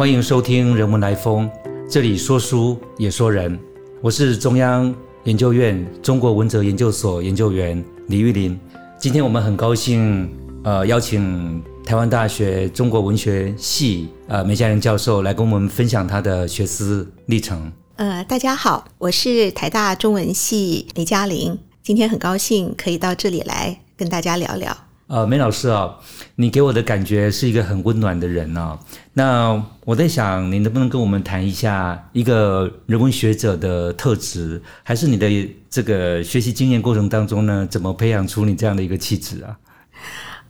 欢迎收听《人文来风》，这里说书也说人。我是中央研究院中国文哲研究所研究员李玉林。今天我们很高兴，呃，邀请台湾大学中国文学系呃梅佳玲教授来跟我们分享他的学思历程。呃，大家好，我是台大中文系梅佳玲，今天很高兴可以到这里来跟大家聊聊。呃，梅老师啊，你给我的感觉是一个很温暖的人啊。那我在想，你能不能跟我们谈一下一个人文学者的特质，还是你的这个学习经验过程当中呢，怎么培养出你这样的一个气质啊？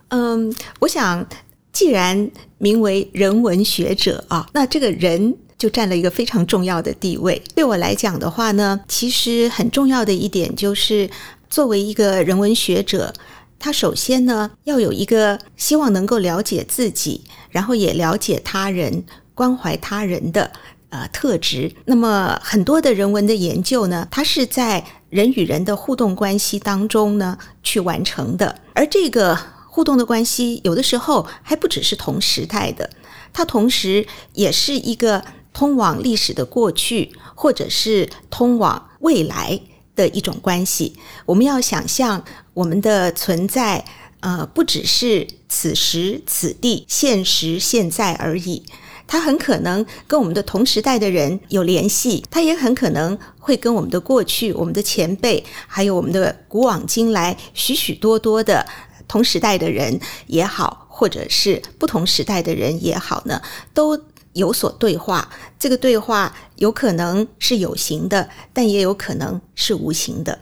嗯，我想，既然名为人文学者啊，那这个人就占了一个非常重要的地位。对我来讲的话呢，其实很重要的一点就是，作为一个人文学者。他首先呢，要有一个希望能够了解自己，然后也了解他人、关怀他人的呃特质。那么很多的人文的研究呢，它是在人与人的互动关系当中呢去完成的。而这个互动的关系，有的时候还不只是同时代的，它同时也是一个通往历史的过去，或者是通往未来。的一种关系，我们要想象我们的存在，呃，不只是此时此地、现实现在而已。它很可能跟我们的同时代的人有联系，它也很可能会跟我们的过去、我们的前辈，还有我们的古往今来许许多多的同时代的人也好，或者是不同时代的人也好呢，都。有所对话，这个对话有可能是有形的，但也有可能是无形的。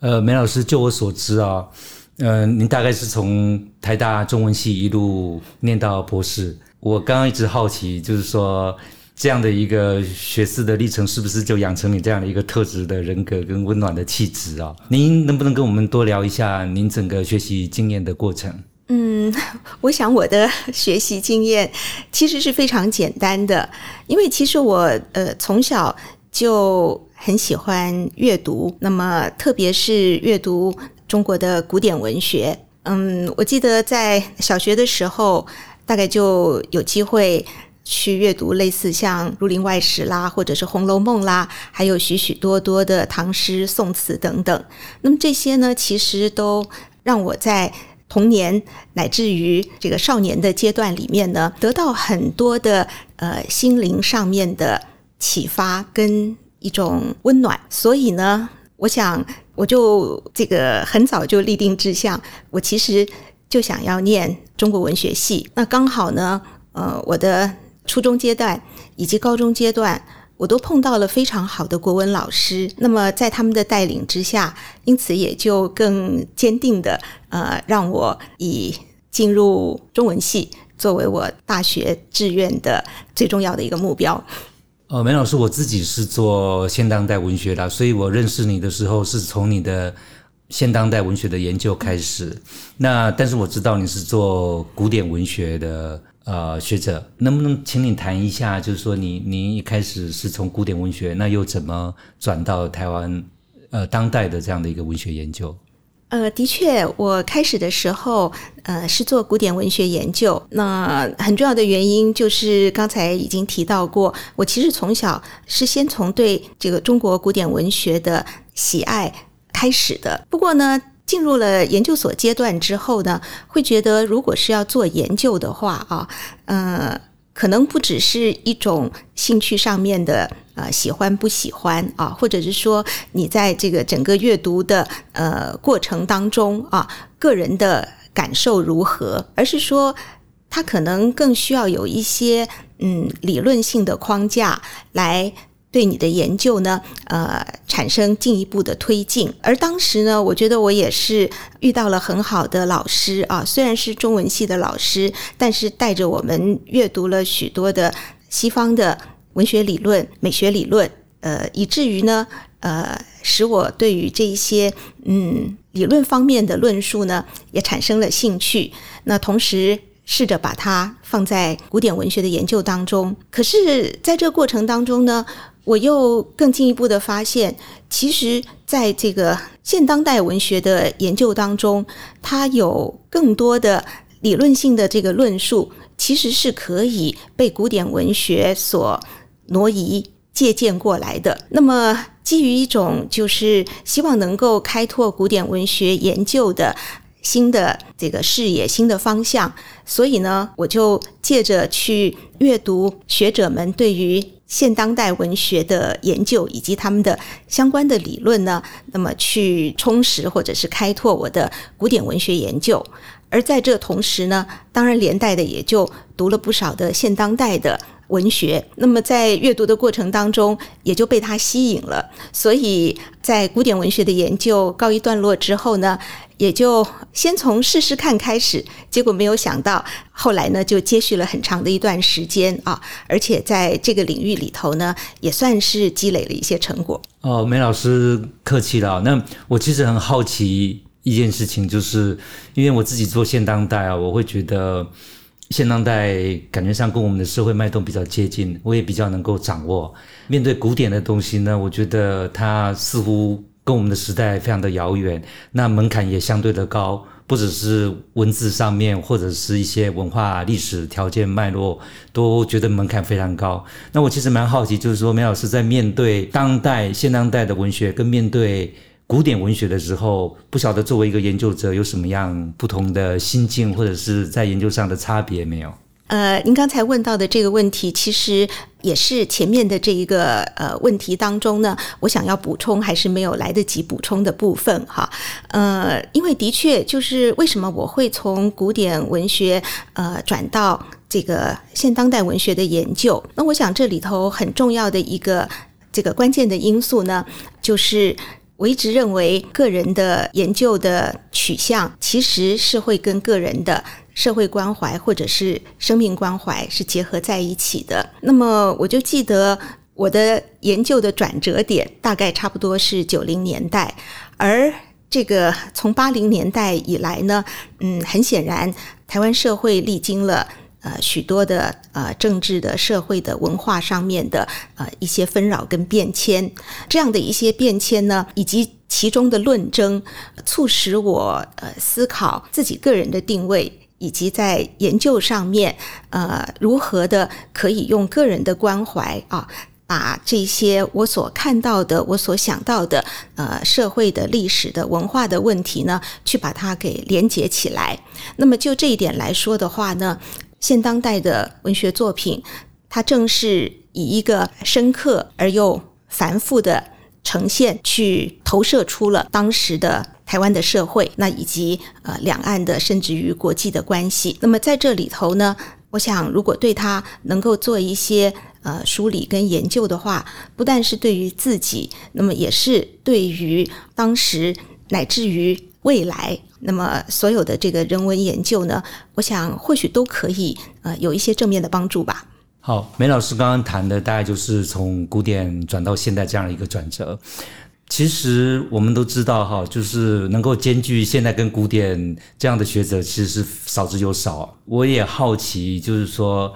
呃，梅老师，就我所知啊，嗯，您大概是从台大中文系一路念到博士。我刚刚一直好奇，就是说这样的一个学士的历程，是不是就养成你这样的一个特质的人格跟温暖的气质啊？您能不能跟我们多聊一下您整个学习经验的过程？嗯，我想我的 学习经验其实是非常简单的，因为其实我呃从小就很喜欢阅读，那么特别是阅读中国的古典文学。嗯，我记得在小学的时候，大概就有机会去阅读类似像《儒林外史》啦，或者是《红楼梦》啦，还有许许多多的唐诗宋词等等。那么这些呢，其实都让我在童年乃至于这个少年的阶段里面呢，得到很多的呃心灵上面的启发跟一种温暖。所以呢，我想我就这个很早就立定志向，我其实就想要念中国文学系。那刚好呢，呃，我的初中阶段以及高中阶段。我都碰到了非常好的国文老师，那么在他们的带领之下，因此也就更坚定的呃，让我以进入中文系作为我大学志愿的最重要的一个目标。呃，梅老师，我自己是做现当代文学的，所以我认识你的时候是从你的现当代文学的研究开始。那但是我知道你是做古典文学的。呃，学者，能不能请你谈一下，就是说，你你一开始是从古典文学，那又怎么转到台湾呃当代的这样的一个文学研究？呃，的确，我开始的时候，呃，是做古典文学研究。那很重要的原因就是刚才已经提到过，我其实从小是先从对这个中国古典文学的喜爱开始的。不过呢。进入了研究所阶段之后呢，会觉得如果是要做研究的话啊，呃，可能不只是一种兴趣上面的呃喜欢不喜欢啊，或者是说你在这个整个阅读的呃过程当中啊，个人的感受如何，而是说它可能更需要有一些嗯理论性的框架来。对你的研究呢，呃，产生进一步的推进。而当时呢，我觉得我也是遇到了很好的老师啊，虽然是中文系的老师，但是带着我们阅读了许多的西方的文学理论、美学理论，呃，以至于呢，呃，使我对于这一些嗯理论方面的论述呢，也产生了兴趣。那同时。试着把它放在古典文学的研究当中，可是在这个过程当中呢，我又更进一步的发现，其实在这个现当代文学的研究当中，它有更多的理论性的这个论述。其实是可以被古典文学所挪移、借鉴过来的。那么，基于一种就是希望能够开拓古典文学研究的新的这个视野、新的方向，所以呢，我就借着去阅读学者们对于现当代文学的研究以及他们的相关的理论呢，那么去充实或者是开拓我的古典文学研究。而在这同时呢，当然连带的也就读了不少的现当代的。文学，那么在阅读的过程当中，也就被它吸引了。所以在古典文学的研究告一段落之后呢，也就先从试试看开始。结果没有想到，后来呢就接续了很长的一段时间啊，而且在这个领域里头呢，也算是积累了一些成果。哦，梅老师客气了。那我其实很好奇一件事情，就是因为我自己做现当代啊，我会觉得。现当代感觉上跟我们的社会脉动比较接近，我也比较能够掌握。面对古典的东西呢，我觉得它似乎跟我们的时代非常的遥远，那门槛也相对的高，不只是文字上面，或者是一些文化历史条件脉络，都觉得门槛非常高。那我其实蛮好奇，就是说梅老师在面对当代现当代的文学，跟面对。古典文学的时候，不晓得作为一个研究者有什么样不同的心境，或者是在研究上的差别没有？呃，您刚才问到的这个问题，其实也是前面的这一个呃问题当中呢，我想要补充还是没有来得及补充的部分哈。呃，因为的确就是为什么我会从古典文学呃转到这个现当代文学的研究？那我想这里头很重要的一个这个关键的因素呢，就是。我一直认为，个人的研究的取向其实是会跟个人的社会关怀或者是生命关怀是结合在一起的。那么，我就记得我的研究的转折点大概差不多是九零年代，而这个从八零年代以来呢，嗯，很显然，台湾社会历经了。呃，许多的呃政治的、社会的、文化上面的呃一些纷扰跟变迁，这样的一些变迁呢，以及其中的论争，促使我呃思考自己个人的定位，以及在研究上面呃如何的可以用个人的关怀啊，把这些我所看到的、我所想到的呃社会的历史的文化的问题呢，去把它给连接起来。那么就这一点来说的话呢。现当代的文学作品，它正是以一个深刻而又繁复的呈现，去投射出了当时的台湾的社会，那以及呃两岸的甚至于国际的关系。那么在这里头呢，我想如果对它能够做一些呃梳理跟研究的话，不但是对于自己，那么也是对于当时乃至于。未来，那么所有的这个人文研究呢，我想或许都可以呃有一些正面的帮助吧。好，梅老师刚刚谈的大概就是从古典转到现代这样一个转折。其实我们都知道哈，就是能够兼具现代跟古典这样的学者其实是少之又少。我也好奇，就是说，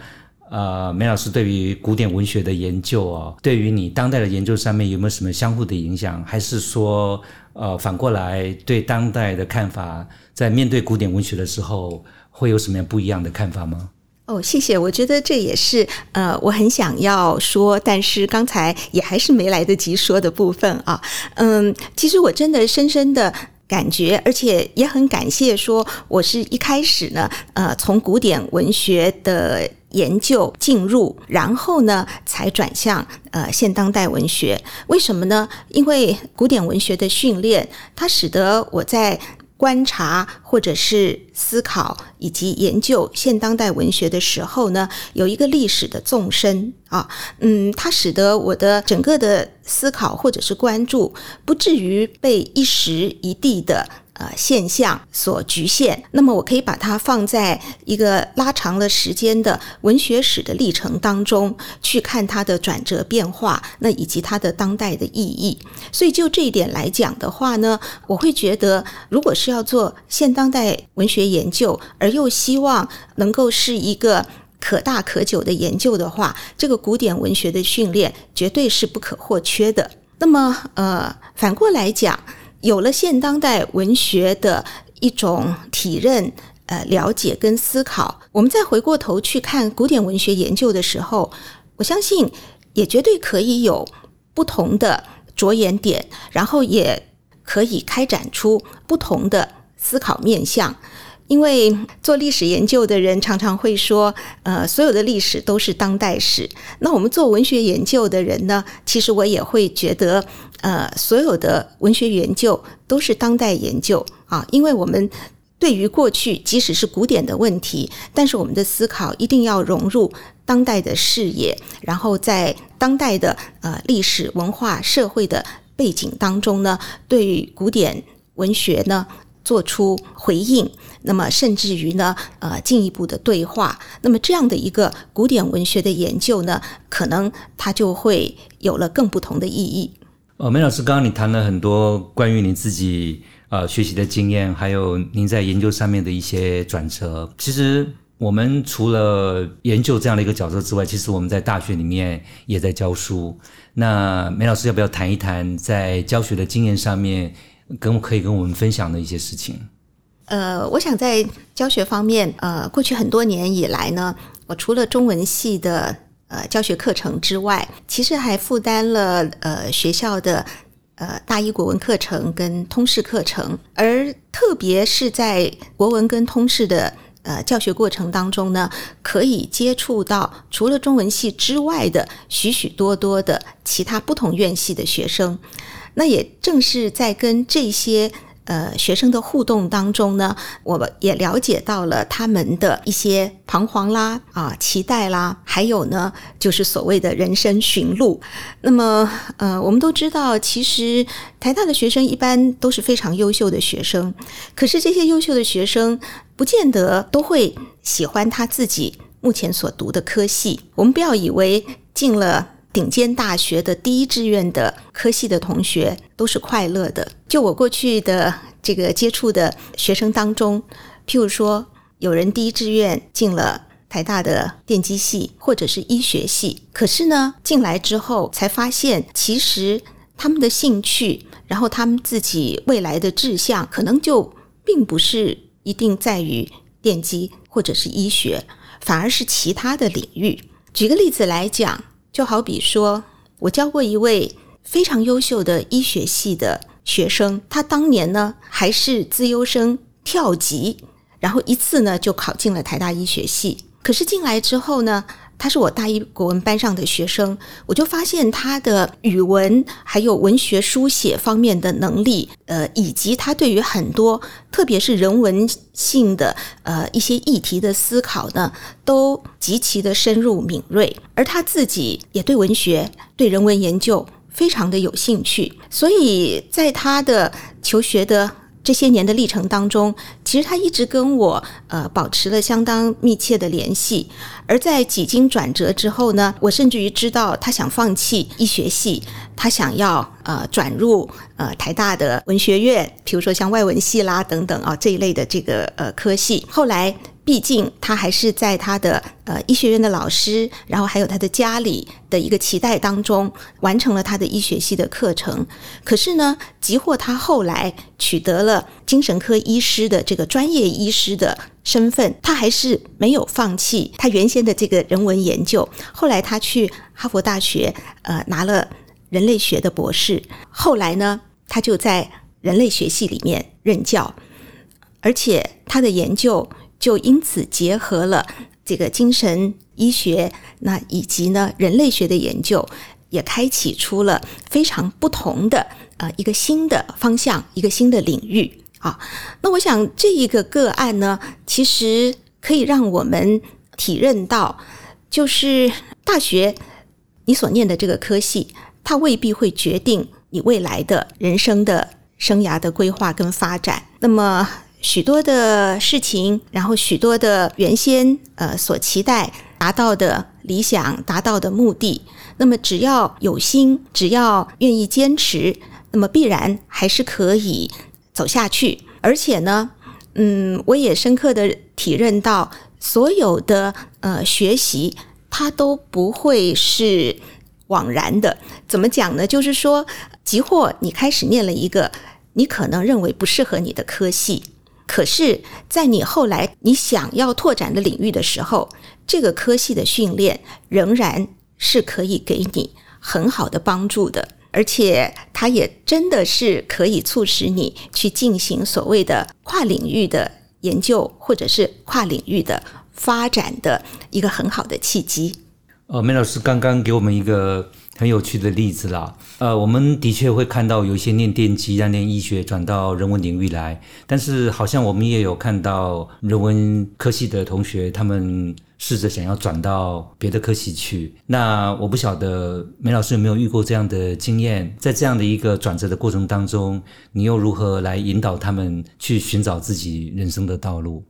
呃，梅老师对于古典文学的研究啊，对于你当代的研究上面有没有什么相互的影响，还是说？呃，反过来对当代的看法，在面对古典文学的时候，会有什么样不一样的看法吗？哦，谢谢。我觉得这也是呃，我很想要说，但是刚才也还是没来得及说的部分啊。嗯，其实我真的深深的感觉，而且也很感谢，说我是一开始呢，呃，从古典文学的。研究进入，然后呢，才转向呃现当代文学。为什么呢？因为古典文学的训练，它使得我在观察或者是思考以及研究现当代文学的时候呢，有一个历史的纵深啊，嗯，它使得我的整个的思考或者是关注，不至于被一时一地的。呃，现象所局限，那么我可以把它放在一个拉长了时间的文学史的历程当中去看它的转折变化，那以及它的当代的意义。所以就这一点来讲的话呢，我会觉得，如果是要做现当代文学研究，而又希望能够是一个可大可久的研究的话，这个古典文学的训练绝对是不可或缺的。那么，呃，反过来讲。有了现当代文学的一种体认，呃了解跟思考。我们再回过头去看古典文学研究的时候，我相信也绝对可以有不同的着眼点，然后也可以开展出不同的思考面向。因为做历史研究的人常常会说，呃，所有的历史都是当代史。那我们做文学研究的人呢，其实我也会觉得，呃，所有的文学研究都是当代研究啊。因为我们对于过去，即使是古典的问题，但是我们的思考一定要融入当代的视野，然后在当代的呃历史文化社会的背景当中呢，对于古典文学呢。做出回应，那么甚至于呢，呃，进一步的对话，那么这样的一个古典文学的研究呢，可能它就会有了更不同的意义。哦，梅老师，刚刚你谈了很多关于你自己呃学习的经验，还有您在研究上面的一些转折。其实我们除了研究这样的一个角色之外，其实我们在大学里面也在教书。那梅老师要不要谈一谈在教学的经验上面？跟可以跟我们分享的一些事情。呃，我想在教学方面，呃，过去很多年以来呢，我除了中文系的呃教学课程之外，其实还负担了呃学校的呃大一国文课程跟通识课程，而特别是在国文跟通识的呃教学过程当中呢，可以接触到除了中文系之外的许许多多的其他不同院系的学生。那也正是在跟这些呃学生的互动当中呢，我们也了解到了他们的一些彷徨啦、啊期待啦，还有呢就是所谓的人生寻路。那么呃，我们都知道，其实台大的学生一般都是非常优秀的学生，可是这些优秀的学生不见得都会喜欢他自己目前所读的科系。我们不要以为进了。顶尖大学的第一志愿的科系的同学都是快乐的。就我过去的这个接触的学生当中，譬如说，有人第一志愿进了台大的电机系或者是医学系，可是呢，进来之后才发现，其实他们的兴趣，然后他们自己未来的志向，可能就并不是一定在于电机或者是医学，反而是其他的领域。举个例子来讲。就好比说，我教过一位非常优秀的医学系的学生，他当年呢还是自优生跳级，然后一次呢就考进了台大医学系。可是进来之后呢？他是我大一国文班上的学生，我就发现他的语文还有文学书写方面的能力，呃，以及他对于很多特别是人文性的呃一些议题的思考呢，都极其的深入敏锐。而他自己也对文学、对人文研究非常的有兴趣，所以在他的求学的。这些年的历程当中，其实他一直跟我呃保持了相当密切的联系。而在几经转折之后呢，我甚至于知道他想放弃医学系，他想要呃转入呃台大的文学院，比如说像外文系啦等等啊这一类的这个呃科系。后来。毕竟他还是在他的呃医学院的老师，然后还有他的家里的一个期待当中，完成了他的医学系的课程。可是呢，即或他后来取得了精神科医师的这个专业医师的身份，他还是没有放弃他原先的这个人文研究。后来他去哈佛大学呃拿了人类学的博士，后来呢，他就在人类学系里面任教，而且他的研究。就因此结合了这个精神医学，那以及呢人类学的研究，也开启出了非常不同的呃一个新的方向，一个新的领域啊。那我想这一个个案呢，其实可以让我们体认到，就是大学你所念的这个科系，它未必会决定你未来的人生的生涯的规划跟发展。那么。许多的事情，然后许多的原先呃所期待达到的理想、达到的目的，那么只要有心，只要愿意坚持，那么必然还是可以走下去。而且呢，嗯，我也深刻的体认到，所有的呃学习，它都不会是枉然的。怎么讲呢？就是说，即或你开始念了一个你可能认为不适合你的科系。可是，在你后来你想要拓展的领域的时候，这个科系的训练仍然是可以给你很好的帮助的，而且它也真的是可以促使你去进行所谓的跨领域的研究，或者是跨领域的发展的一个很好的契机。呃，梅老师刚刚给我们一个。很有趣的例子啦，呃，我们的确会看到有一些念电机、让念医学转到人文领域来，但是好像我们也有看到人文科系的同学，他们试着想要转到别的科系去。那我不晓得梅老师有没有遇过这样的经验，在这样的一个转折的过程当中，你又如何来引导他们去寻找自己人生的道路？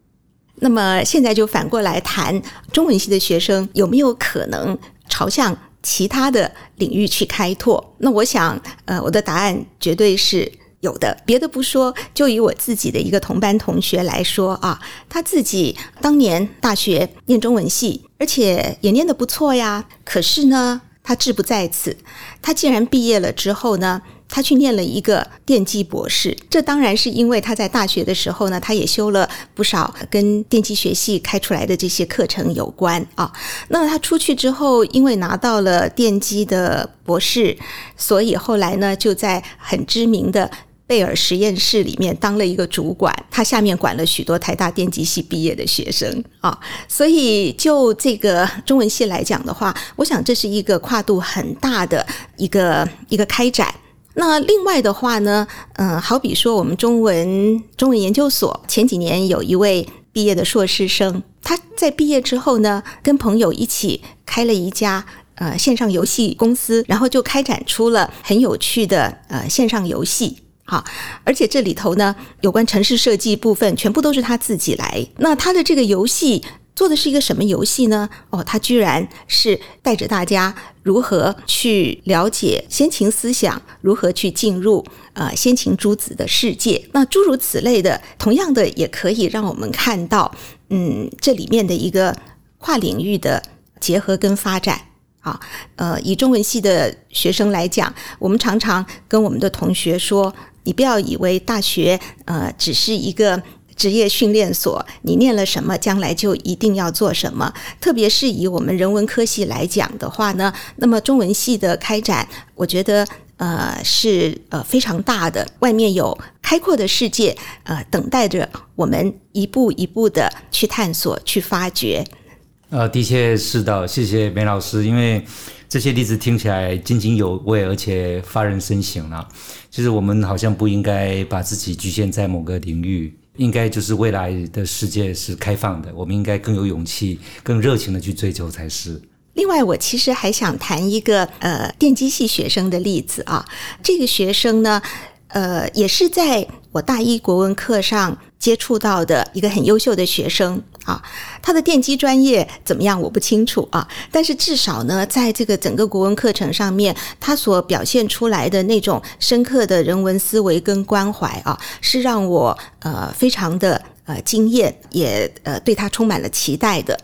那么现在就反过来谈中文系的学生有没有可能朝向？其他的领域去开拓，那我想，呃，我的答案绝对是有的。别的不说，就以我自己的一个同班同学来说啊，他自己当年大学念中文系，而且也念得不错呀。可是呢，他志不在此。他既然毕业了之后呢？他去念了一个电机博士，这当然是因为他在大学的时候呢，他也修了不少跟电机学系开出来的这些课程有关啊。那他出去之后，因为拿到了电机的博士，所以后来呢，就在很知名的贝尔实验室里面当了一个主管，他下面管了许多台大电机系毕业的学生啊。所以就这个中文系来讲的话，我想这是一个跨度很大的一个一个开展。那另外的话呢，嗯，好比说我们中文中文研究所前几年有一位毕业的硕士生，他在毕业之后呢，跟朋友一起开了一家呃线上游戏公司，然后就开展出了很有趣的呃线上游戏，好，而且这里头呢有关城市设计部分全部都是他自己来，那他的这个游戏。做的是一个什么游戏呢？哦，他居然是带着大家如何去了解先秦思想，如何去进入呃先秦诸子的世界。那诸如此类的，同样的也可以让我们看到，嗯，这里面的一个跨领域的结合跟发展。啊，呃，以中文系的学生来讲，我们常常跟我们的同学说，你不要以为大学呃只是一个。职业训练所，你念了什么，将来就一定要做什么。特别是以我们人文科系来讲的话呢，那么中文系的开展，我觉得呃是呃非常大的，外面有开阔的世界，呃等待着我们一步一步的去探索、去发掘。呃，的确是的，谢谢梅老师，因为这些例子听起来津津有味，而且发人深省了。其实我们好像不应该把自己局限在某个领域。应该就是未来的世界是开放的，我们应该更有勇气、更热情的去追求才是。另外，我其实还想谈一个呃电机系学生的例子啊，这个学生呢。呃，也是在我大一国文课上接触到的一个很优秀的学生啊，他的电机专业怎么样我不清楚啊，但是至少呢，在这个整个国文课程上面，他所表现出来的那种深刻的人文思维跟关怀啊，是让我呃非常的呃惊艳，也呃对他充满了期待的。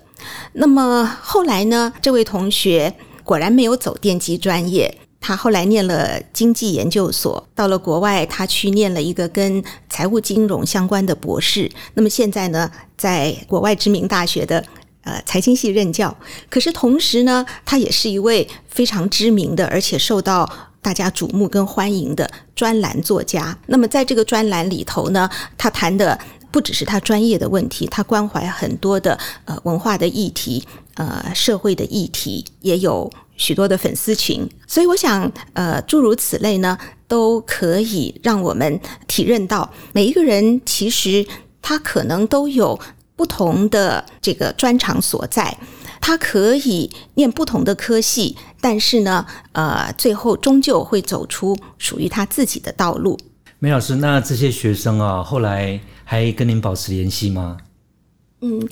那么后来呢，这位同学果然没有走电机专业。他后来念了经济研究所，到了国外，他去念了一个跟财务金融相关的博士。那么现在呢，在国外知名大学的呃财经系任教。可是同时呢，他也是一位非常知名的，而且受到大家瞩目跟欢迎的专栏作家。那么在这个专栏里头呢，他谈的不只是他专业的问题，他关怀很多的呃文化的议题，呃社会的议题，也有。许多的粉丝群，所以我想，呃，诸如此类呢，都可以让我们体认到，每一个人其实他可能都有不同的这个专长所在，他可以念不同的科系，但是呢，呃，最后终究会走出属于他自己的道路。梅老师，那这些学生啊，后来还跟您保持联系吗？嗯。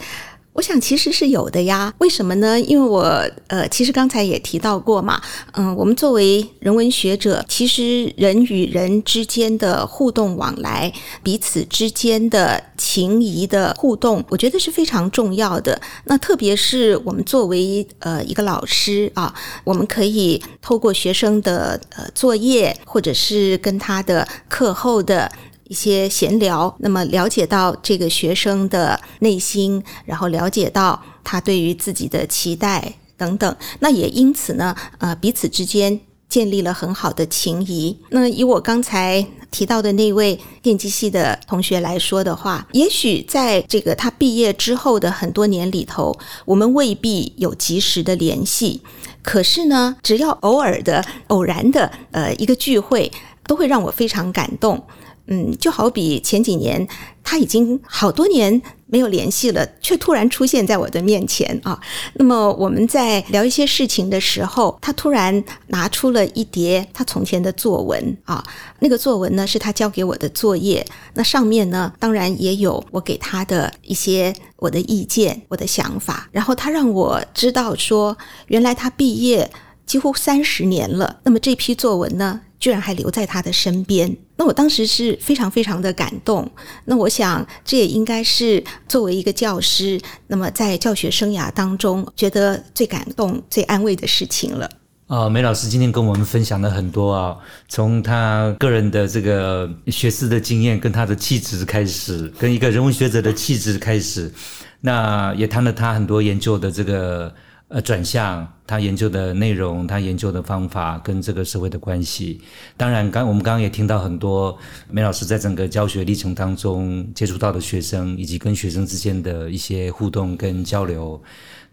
我想其实是有的呀，为什么呢？因为我呃，其实刚才也提到过嘛，嗯，我们作为人文学者，其实人与人之间的互动往来，彼此之间的情谊的互动，我觉得是非常重要的。那特别是我们作为呃一个老师啊，我们可以透过学生的呃作业，或者是跟他的课后的。一些闲聊，那么了解到这个学生的内心，然后了解到他对于自己的期待等等，那也因此呢，呃，彼此之间。建立了很好的情谊。那以我刚才提到的那位电机系的同学来说的话，也许在这个他毕业之后的很多年里头，我们未必有及时的联系。可是呢，只要偶尔的、偶然的呃一个聚会，都会让我非常感动。嗯，就好比前几年他已经好多年。没有联系了，却突然出现在我的面前啊！那么我们在聊一些事情的时候，他突然拿出了一叠他从前的作文啊，那个作文呢是他交给我的作业，那上面呢当然也有我给他的一些我的意见、我的想法，然后他让我知道说，原来他毕业几乎三十年了，那么这批作文呢？居然还留在他的身边，那我当时是非常非常的感动。那我想，这也应该是作为一个教师，那么在教学生涯当中，觉得最感动、最安慰的事情了。啊，梅老师今天跟我们分享了很多啊，从他个人的这个学识的经验，跟他的气质开始，跟一个人文学者的气质开始，那也谈了他很多研究的这个。呃，转向他研究的内容，他研究的方法跟这个社会的关系。当然，刚我们刚刚也听到很多梅老师在整个教学历程当中接触到的学生，以及跟学生之间的一些互动跟交流。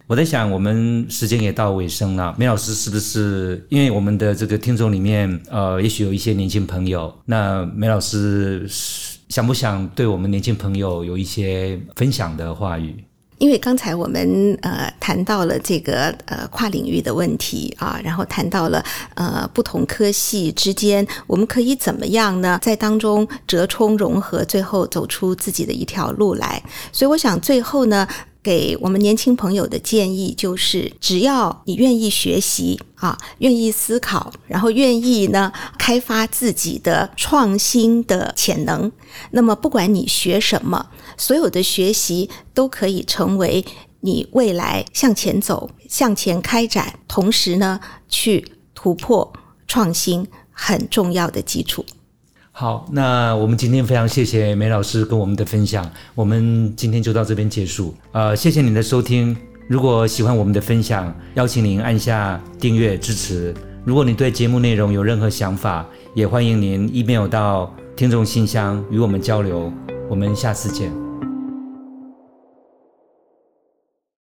我在想，我们时间也到尾声了，梅老师是不是？因为我们的这个听众里面，呃，也许有一些年轻朋友，那梅老师想不想对我们年轻朋友有一些分享的话语？因为刚才我们呃谈到了这个呃跨领域的问题啊，然后谈到了呃不同科系之间我们可以怎么样呢，在当中折冲融合，最后走出自己的一条路来。所以我想最后呢。给我们年轻朋友的建议就是：只要你愿意学习啊，愿意思考，然后愿意呢开发自己的创新的潜能，那么不管你学什么，所有的学习都可以成为你未来向前走、向前开展，同时呢去突破创新很重要的基础。好，那我们今天非常谢谢梅老师跟我们的分享，我们今天就到这边结束。呃，谢谢您的收听。如果喜欢我们的分享，邀请您按下订阅支持。如果你对节目内容有任何想法，也欢迎您 email 到听众信箱与我们交流。我们下次见。